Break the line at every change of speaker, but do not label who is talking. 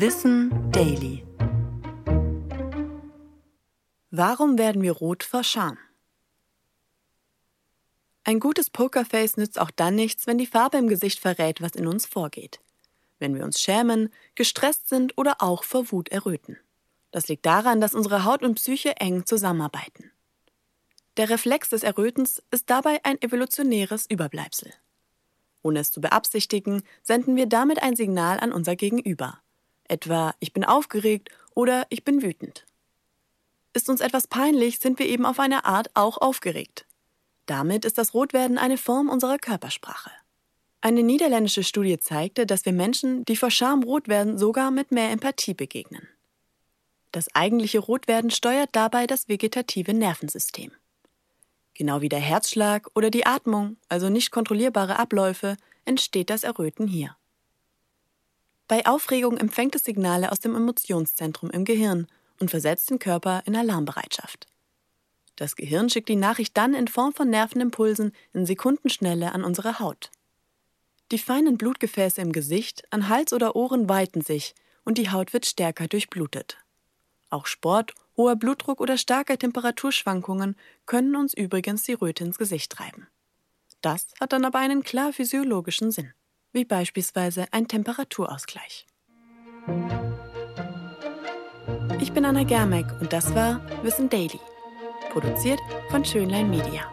Wissen Daily. Warum werden wir rot vor Scham? Ein gutes Pokerface nützt auch dann nichts, wenn die Farbe im Gesicht verrät, was in uns vorgeht. Wenn wir uns schämen, gestresst sind oder auch vor Wut erröten. Das liegt daran, dass unsere Haut und Psyche eng zusammenarbeiten. Der Reflex des Errötens ist dabei ein evolutionäres Überbleibsel. Ohne es zu beabsichtigen, senden wir damit ein Signal an unser Gegenüber. Etwa ich bin aufgeregt oder ich bin wütend. Ist uns etwas peinlich, sind wir eben auf eine Art auch aufgeregt. Damit ist das Rotwerden eine Form unserer Körpersprache. Eine niederländische Studie zeigte, dass wir Menschen, die vor Scham rot werden, sogar mit mehr Empathie begegnen. Das eigentliche Rotwerden steuert dabei das vegetative Nervensystem. Genau wie der Herzschlag oder die Atmung, also nicht kontrollierbare Abläufe, entsteht das Erröten hier. Bei Aufregung empfängt es Signale aus dem Emotionszentrum im Gehirn und versetzt den Körper in Alarmbereitschaft. Das Gehirn schickt die Nachricht dann in Form von Nervenimpulsen in Sekundenschnelle an unsere Haut. Die feinen Blutgefäße im Gesicht, an Hals oder Ohren weiten sich und die Haut wird stärker durchblutet. Auch Sport Hoher Blutdruck oder starke Temperaturschwankungen können uns übrigens die Röte ins Gesicht treiben. Das hat dann aber einen klar physiologischen Sinn, wie beispielsweise ein Temperaturausgleich. Ich bin Anna Germeck und das war Wissen Daily, produziert von Schönlein Media.